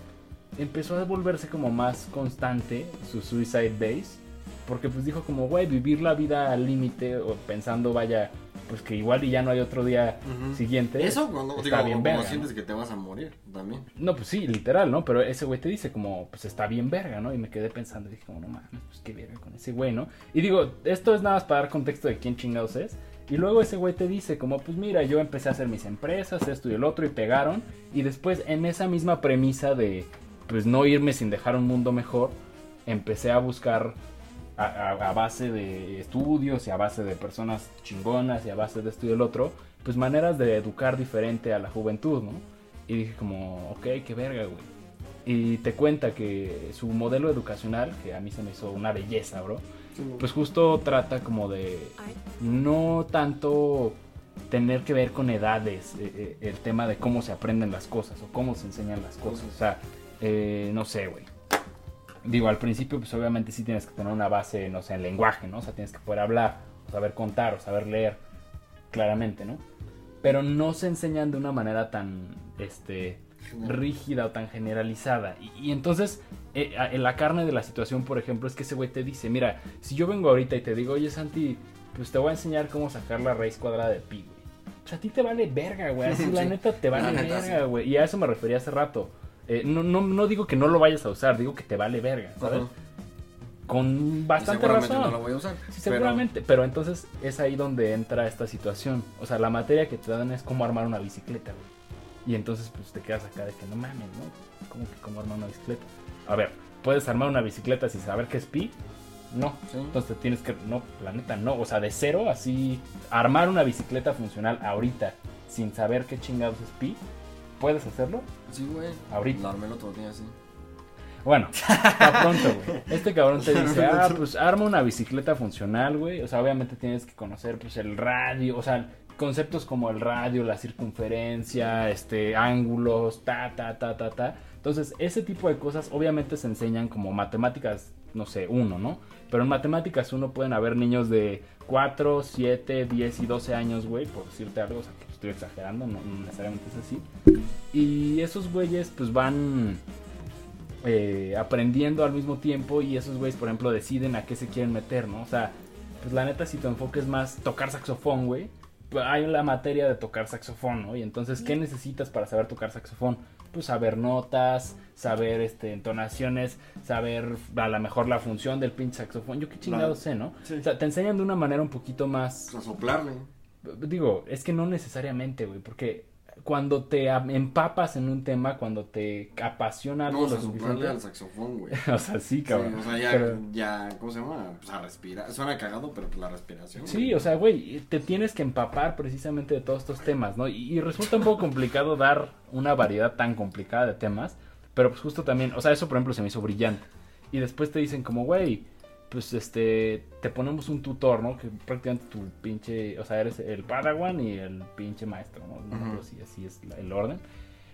empezó a volverse como más constante su suicide base. Porque pues dijo como, güey, vivir la vida al límite o pensando, vaya, pues que igual y ya no hay otro día siguiente.
Eso cuando
está
digo,
bien
como
verga,
sientes
¿no?
que te vas a morir también.
No, pues sí, literal, ¿no? Pero ese güey te dice como, pues está bien verga, ¿no? Y me quedé pensando, dije como, no mames, pues qué verga con ese güey, ¿no? Y digo, esto es nada más para dar contexto de quién chingados es. Y luego ese güey te dice como, pues mira, yo empecé a hacer mis empresas, esto y el otro, y pegaron. Y después en esa misma premisa de, pues no irme sin dejar un mundo mejor, empecé a buscar a, a- a base de estudios y a base de personas chingonas y a base de esto y el otro, pues maneras de educar diferente a la juventud, ¿no? Y dije como, ok, qué verga, güey. Y te cuenta que su modelo educacional, que a mí se me hizo una belleza, bro, pues justo trata como de no tanto tener que ver con edades, eh, eh, el tema de cómo se aprenden las cosas o cómo se enseñan las cosas. O sea, eh, no sé, güey. Digo, al principio, pues obviamente sí tienes que tener una base, no sé, en lenguaje, ¿no? O sea, tienes que poder hablar, o saber contar, o saber leer claramente, ¿no? Pero no se enseñan de una manera tan, este, rígida o tan generalizada. Y, y entonces, eh, en la carne de la situación, por ejemplo, es que ese güey te dice, mira, si yo vengo ahorita y te digo, oye Santi, pues te voy a enseñar cómo sacar la raíz cuadrada de pi, güey. Pues a ti te vale verga, güey. Así la
Sí.
neta te vale
La
verga,
sí.
güey. Y a eso me refería hace rato. Eh, no, no, no digo que no lo vayas a usar, digo que te vale verga, ¿sabes? Con bastante
seguramente
razón.
no lo voy a usar.
Sí,
pero-
seguramente, pero... entonces es ahí donde entra esta situación. O sea, la materia que te dan es cómo armar una bicicleta, güey. Y entonces pues te quedas acá de que no mames, ¿no? ¿Cómo que cómo armar una bicicleta? A ver, ¿puedes armar una bicicleta sin saber qué es pi? No.
Sí.
Entonces te tienes que... No, la neta no. O sea, de cero, así... Armar una bicicleta funcional ahorita sin saber qué chingados es pi. ¿Puedes hacerlo?
Sí, güey.
Ahorita.
La armé el otro día, sí.
Bueno, está pronto, güey. Este cabrón te dice, ah, pues arma una bicicleta funcional, güey. O sea, obviamente tienes que conocer, pues, el radio, o sea, conceptos como el radio, la circunferencia, este, ángulos, ta, ta, ta, ta, ta. Entonces, ese tipo de cosas obviamente se enseñan como matemáticas, no sé, uno, ¿no? Pero en matemáticas uno pueden haber niños de 4, 7, 10 y 12 años, güey, por decirte algo, o sea, que estoy exagerando, no, no necesariamente es así. Y esos güeyes, pues, van eh, aprendiendo al mismo tiempo y esos güeyes, por ejemplo, deciden a qué se quieren meter, ¿no? O sea, pues la neta, si tu enfoque es más tocar saxofón, güey, pues hay la materia de tocar saxofón, ¿no? Y entonces, ¿qué necesitas para saber tocar saxofón? Pues saber notas, saber este, entonaciones, saber a lo mejor la función del pinche saxofón. Yo qué chingado
Claro.
sé, ¿no?
Sí.
O sea, te enseñan de una manera un poquito más
O sea, soplarle.
Digo, es que no necesariamente, güey, porque cuando te empapas en un tema, cuando te apasiona algo
No, o sea,
suficiente.
al saxofón, güey.
o sea, sí, cabrón.
Sí, o sea, ya,
Pero-
ya, ¿cómo se llama? Pues a respirar. Suena cagado, pero pues la respiración.
Sí,
güey.
o sea, güey, te tienes que empapar precisamente de todos estos temas, ¿no? Y, y resulta un poco complicado dar una variedad tan complicada de temas, pero pues justo también, o sea, eso por ejemplo se me hizo brillante. Y después te dicen como, güey, pues este, te ponemos un tutor, ¿no? Que prácticamente tu pinche, o sea, eres el padawan y el pinche maestro, ¿no? No acuerdo
Ujú.
si así es la- el orden.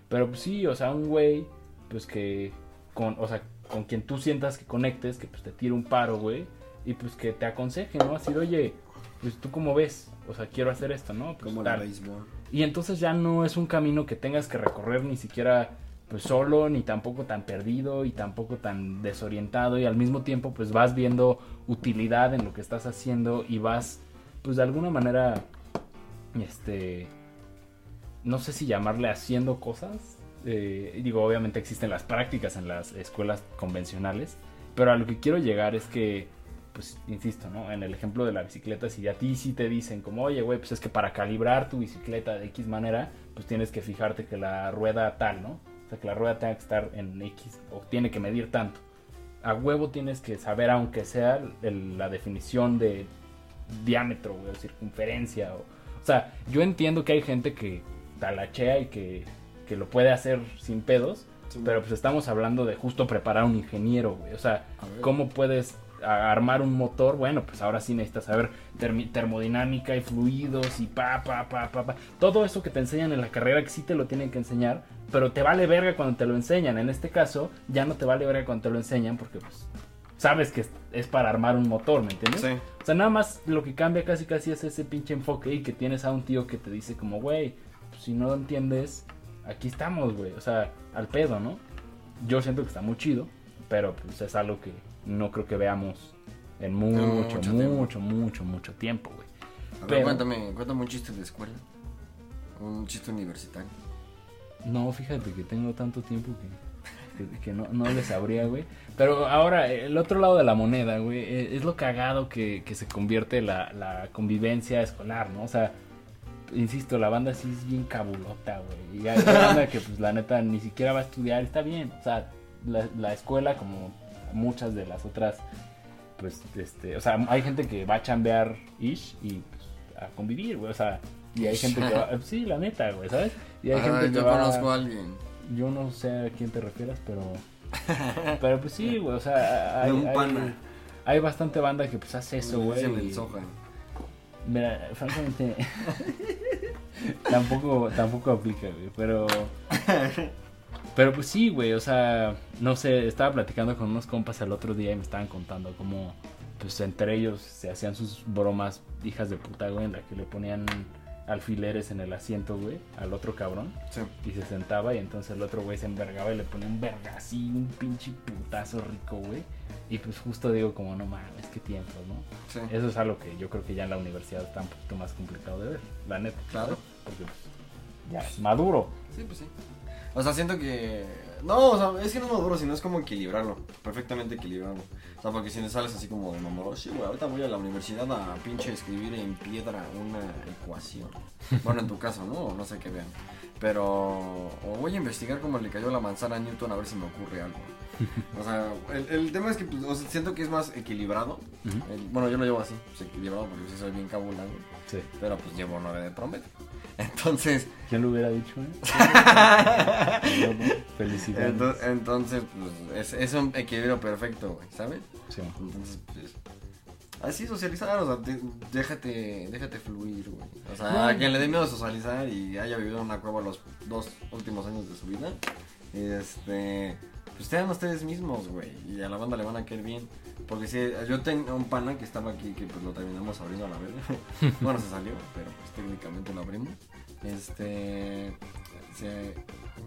Pero pues sí, o sea, un güey, pues que, con, o sea, con quien tú sientas que conectes, que pues te tire un paro, güey, y pues que te aconseje, ¿no? Así de, oye, pues tú cómo ves, o sea, quiero hacer esto, ¿no? Pues,
Como el béisbol.
Y entonces ya no es un camino que tengas que recorrer ni siquiera pues solo, ni tampoco tan perdido y tampoco tan desorientado y al mismo tiempo pues vas viendo utilidad en lo que estás haciendo y vas pues de alguna manera este no sé si llamarle haciendo cosas eh, digo obviamente existen las prácticas en las escuelas convencionales pero a lo que quiero llegar es que pues insisto, ¿no? En el ejemplo de la bicicleta, si a ti sí te dicen como, oye, güey, pues es que para calibrar tu bicicleta de X manera, pues tienes que fijarte que la rueda tal, ¿no? O sea, que la rueda tenga que estar en X o tiene que medir tanto. A huevo tienes que saber, aunque sea el- la definición de diámetro, o circunferencia. O, o sea, yo entiendo que hay gente que talachea y que, que lo puede hacer sin pedos,
Sí,
pero pues estamos hablando de justo preparar un ingeniero, güey. O sea. ¿Cómo puedes a- armar un motor? Bueno, pues ahora sí necesitas saber termodinámica y fluidos y pa, pa, pa, pa, pa. Todo eso que te enseñan en la carrera que sí te lo tienen que enseñar, pero te vale verga cuando te lo enseñan. En este caso, ya no te vale verga cuando te lo enseñan porque pues sabes que es, es para armar un motor, ¿me entiendes?
Sí.
O sea, nada más lo que cambia casi casi es ese pinche enfoque y que tienes a un tío que te dice como, güey, pues, si no lo entiendes, aquí estamos, güey. O sea, al pedo, ¿no? Yo siento que está muy chido, pero pues es algo que no creo que veamos en mucho,
mucho
mucho,
tiempo.
mucho, mucho, tiempo, güey.
A ver,
Pero-
cuéntame, cuéntame un chiste de escuela. Un chiste universitario.
No, fíjate que tengo tanto tiempo que, que, que no, no le sabría, güey. Pero ahora, el otro lado de la moneda, güey, eh, es lo cagado que, que se convierte la, la convivencia escolar, ¿no? O sea, insisto, la banda sí es bien cabulota, güey. Y hay banda que, pues, la neta, ni siquiera va a estudiar, está bien. O sea, la, la escuela, como muchas de las otras, pues, este, o sea, hay gente que va a chambear ish y pues, a convivir, güey. O sea, y hay gente que va, sí, la neta, güey, ¿sabes? Y hay
Ah,
gente que
yo
va-
conozco a alguien.
yo no sé a quién te refieras, pero. Pero pues sí, güey. O sea, hay,
De un
hay-
pana.
hay bastante banda que pues hace eso,
Le
güey.
el soja.
Mira, francamente. tampoco, tampoco aplica, güey. Pero. Pero pues sí, güey. O sea, no sé. Estaba platicando con unos compas el otro día y me estaban contando cómo. Pues entre ellos se hacían sus bromas hijas de puta, güey. En la que le ponían alfileres en el asiento, güey. Al otro cabrón.
Sí.
Y se sentaba y entonces el otro güey se envergaba y le ponía un verga así, un pinche putazo rico, güey. Y pues justo digo como, no mames, qué tiempos, ¿no?
Sí.
Eso es algo que yo creo que ya en la universidad está un poquito más complicado de ver, la neta.
Claro.
¿sabes? Porque pues, ya es maduro.
Sí, pues sí. O sea, siento que. No, o sea, es que no es maduro, sino es como equilibrarlo. Perfectamente equilibrarlo. O sea, porque si no sales así como de mamá, sí, güey, ahorita voy a la universidad a pinche escribir en piedra una ecuación. Bueno, en tu caso, ¿no? No sé qué vean. Pero. O voy a investigar cómo le cayó la manzana a Newton a ver si me ocurre algo. O sea, el, el tema es que pues, o sea, siento que es más equilibrado. El- bueno, yo lo llevo así, pues, equilibrado, porque sí soy bien cabulado.
Sí.
Pero pues llevo 9 de promedio. Entonces.
¿Quién lo hubiera dicho, eh? Felicidades.
Entonces, entonces, pues, es, es un equilibrio perfecto, güey, ¿sabes?
Sí.
Entonces, pues, así socializar, o sea, te- déjate, déjate fluir, güey. O sea,
No.
a quien le dé miedo socializar y haya vivido en una cueva los dos últimos años de su vida, este, pues sean ustedes mismos, güey, y a la banda le van a caer bien. Porque si yo tengo un pana que estaba aquí que pues lo terminamos abriendo a la verga. bueno, se salió, pero pues técnicamente lo abrimos. Este, se-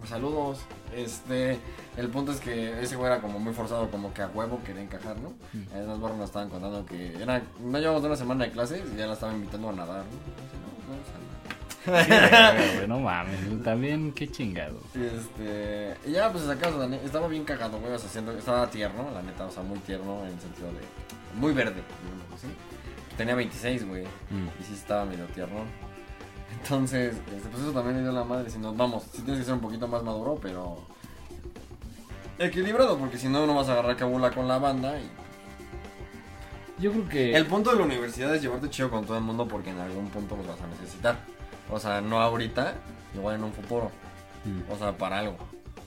saludos. Este, el punto es que ese güey era como muy forzado, como que a huevo quería encajar, ¿no?
Mm.
En las barras nos estaban contando que era, no llevamos una semana de clases y ya la estaba invitando a nadar, ¿no? Entonces, no, vamos
güey, no mames. También, qué chingado.
Este, y ya pues ne- estaba bien cagado, güey, o sea, siendo- estaba tierno, la neta, o sea, muy tierno en el sentido de muy verde, digamos así. Tenía 26, güey,
Mm.
y sí estaba medio tierno. Entonces, este, pues eso también le dio la madre. Si nos vamos, si tienes que ser un poquito más maduro, pero equilibrado, porque si no, no vas a agarrar cabula con la banda. Y...
Yo creo que.
El punto de la universidad es llevarte chido con todo el mundo, porque en algún punto los vas a necesitar. O sea, no ahorita, igual en un futuro.
Mm.
O sea, para algo.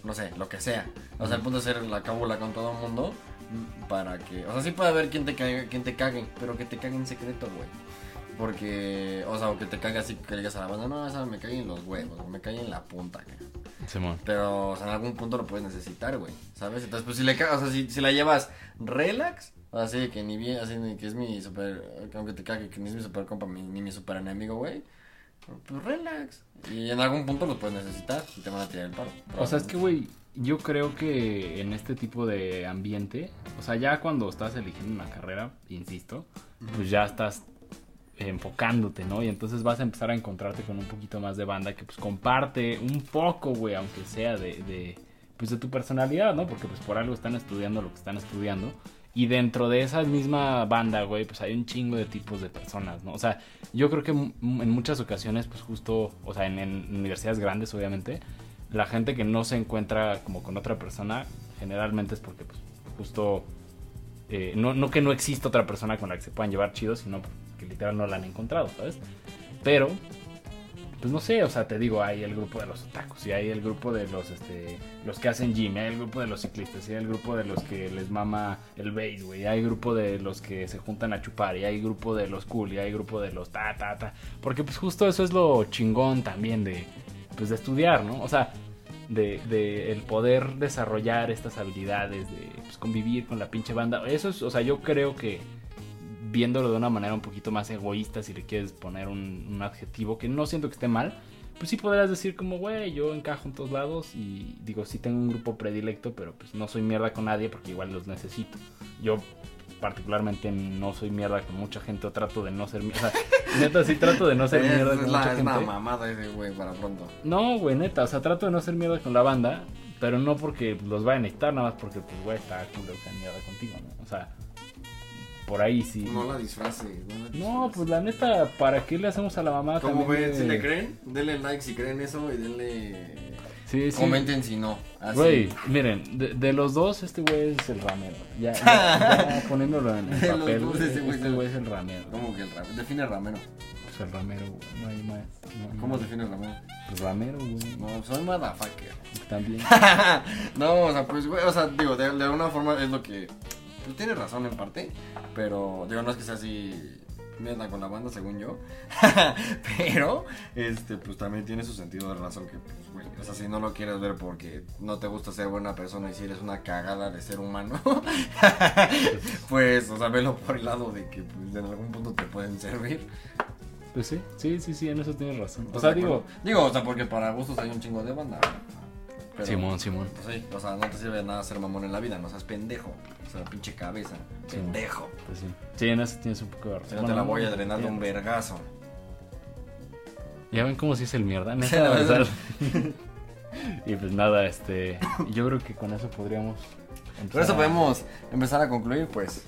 No sé, lo que sea. O sea, el punto es ser la cábula con todo el mundo mm, para que... O sea, sí puede haber quien te cague, quien te cague pero que te cague en secreto, güey. Porque, o sea, o que te cague así que le digas a la banda, no, esa me cae en los huevos, o me cae en la punta, güey.
Simón.
Pero, o sea, en algún punto lo puedes necesitar, güey, ¿sabes? Entonces, pues si le o sea, si, si la llevas relax, así que ni bien, así que es mi super, aunque te cague, que ni es mi super compa, mi- ni mi super enemigo, güey. Pues relax. Y en algún punto lo puedes necesitar y te van a tirar el paro.
O sea, es que, güey, yo creo que en este tipo de ambiente, o sea, ya cuando estás eligiendo una carrera, insisto, pues ya estás enfocándote, ¿no? Y entonces vas a empezar a encontrarte con un poquito más de banda que pues comparte un poco, güey, aunque sea de, de, pues de tu personalidad, ¿no? Porque pues por algo están estudiando lo que están estudiando. Y dentro de esa misma banda, güey, pues hay un chingo de tipos de personas, ¿no? O sea, yo creo que en muchas ocasiones, pues justo, o sea, en, en universidades grandes, obviamente, la gente que no se encuentra como con otra persona, generalmente es porque, pues, justo, eh, no, no que no exista otra persona con la que se puedan llevar chido, sino que literal no la han encontrado, ¿sabes? Pero, pues no sé, o sea, te digo, hay el grupo de los otakus, y hay el grupo de los, este, los que hacen gym, hay el grupo de los ciclistas, y hay el grupo de los que les mama el base, güey, hay grupo de los que se juntan a chupar, y hay grupo de los cool, y hay grupo de los ta, ta, ta, porque pues justo eso es lo chingón también de, pues de estudiar, ¿no? O sea, de, de el poder desarrollar estas habilidades, de pues, convivir con la pinche banda, eso es, o sea, yo creo que viéndolo de una manera un poquito más egoísta, si le quieres poner un, un adjetivo, que no siento que esté mal, pues sí podrás decir como, güey, yo encajo en todos lados y digo, sí tengo un grupo predilecto, pero pues no soy mierda con nadie porque igual los necesito. Yo particularmente no soy mierda con mucha gente o trato de no ser mierda. neta, sí trato de no ser
es,
mierda
es
con
la,
mucha
es
gente.
una mamada ese, güey, para pronto.
No, güey, neta, o sea, trato de no ser mierda con la banda, pero no porque los vaya a necesitar, nada más porque, pues, güey, está cool que mierda contigo, ¿no? O sea, por ahí sí.
No la disfraces, no la
No,
disfraces.
pues la neta, ¿para qué le hacemos a la mamá
¿Cómo
también
ven?
de-
Si le creen, denle like si creen eso y denle...
Sí, sí.
Comenten si no. Así.
Güey, miren, de, de los dos, este güey es el ramero. Ya, ya- ya poniéndolo en el
De los
papel,
dos,
este
güey es el-
güey es el ramero.
¿Cómo que el ramero? Define ramero.
Pues el ramero, güey. No hay más. no-
¿Cómo
no.
define ramero?
Pues ramero, güey.
No, soy motherfucker.
También.
no, o sea, pues, güey, o sea, digo, de, de alguna forma es lo que. Tiene razón en parte, pero, digo, no es que sea así. Mierda con la banda, según yo. pero, este, pues también tiene su sentido de razón que, pues, güey, o sea, si no lo quieres ver porque no te gusta ser buena persona y si eres una cagada de ser humano, pues, o sea, velo por el lado de que, pues, en algún punto te pueden servir.
Pues sí, sí, sí, sí, en eso tienes razón. O
¿Estás
sea, digo.
Digo, o sea, porque para gustos hay un chingo de banda. Pero-
Simón, Simón.
Pues sí, o sea, no te sirve de nada ser mamón en la vida, no seas pendejo. O sea, pinche cabeza.
Sí.
Pendejo.
Pues sí. Sí, en eso tienes un poco de
Si
razón.
no te la voy a drenar de un vergazo.
Ya ven cómo si es el mierda,
Sí,
neta.
la
o sea,
verdad.
y pues nada, este. Yo creo que con eso podríamos.
Por eso podemos empezar a concluir, pues.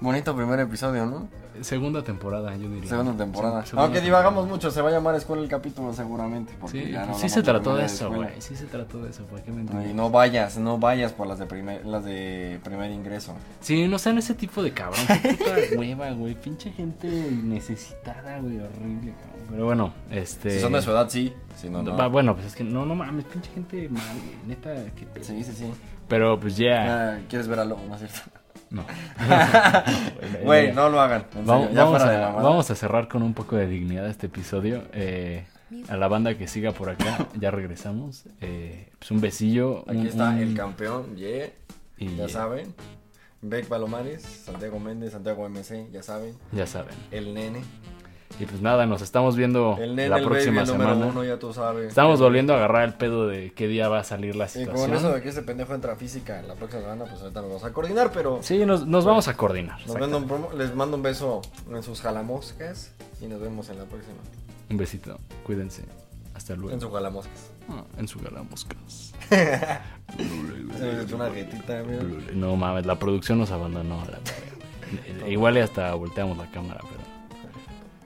Bonito primer episodio, ¿no?
Segunda temporada, yo diría.
Segunda temporada.
Segunda
Aunque
temporada.
divagamos mucho, se va a llamar escuela el capítulo seguramente. Porque
Sí,
ya no
sí se trató de eso, güey. Sí se trató de eso, ¿por qué me
no vayas, no vayas por las de primer, las de primer ingreso.
Sí, no sean ese tipo de cabrón. Qué puta hueva, güey. Pinche gente necesitada, güey. Horrible, cabrón. Pero bueno, este.
Si son de su edad, sí. Si no, no.
Va, Bueno, pues es que no, no mames, pinche gente mal. Neta, pedo.
Sí, sí, sí.
Pero pues ya.
Ah, ¿Quieres ver a Lobo, no es cierto?
No.
Güey, no lo hagan. en
Vamos,
serio,
vamos a,
mamada.
vamos a cerrar con un poco de dignidad este episodio. Eh, a la banda que siga por acá, ya regresamos. Eh, pues un besillo.
Aquí
un-
está
un-
el campeón, yeah.
y
Ya saben. Beck Palomares, Santiago Méndez, Santiago MC, ya saben.
Ya saben.
El nene.
Y pues nada, nos estamos viendo
El nene,
la
el
próxima
baby,
semana.
uno, ya tú sabes.
Estamos volviendo a agarrar el pedo de qué día va a salir la
Y
situación.
con eso de que ese pendejo entra a física la próxima semana, pues ahorita nos vamos a coordinar, pero
Sí, nos, nos vamos a coordinar.
nos mando les mando un beso en sus jalamoscas y nos vemos en la próxima.
Un besito. Cuídense. Hasta luego.
En sus jalamoscas.
Ah, en su
una amigo.
No mames, la producción nos abandonó. la. Igual y hasta volteamos la cámara, pero.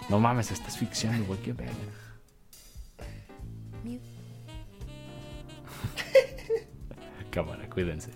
No mames, estás asfixiando, güey, qué verga. Cámara, cuídense.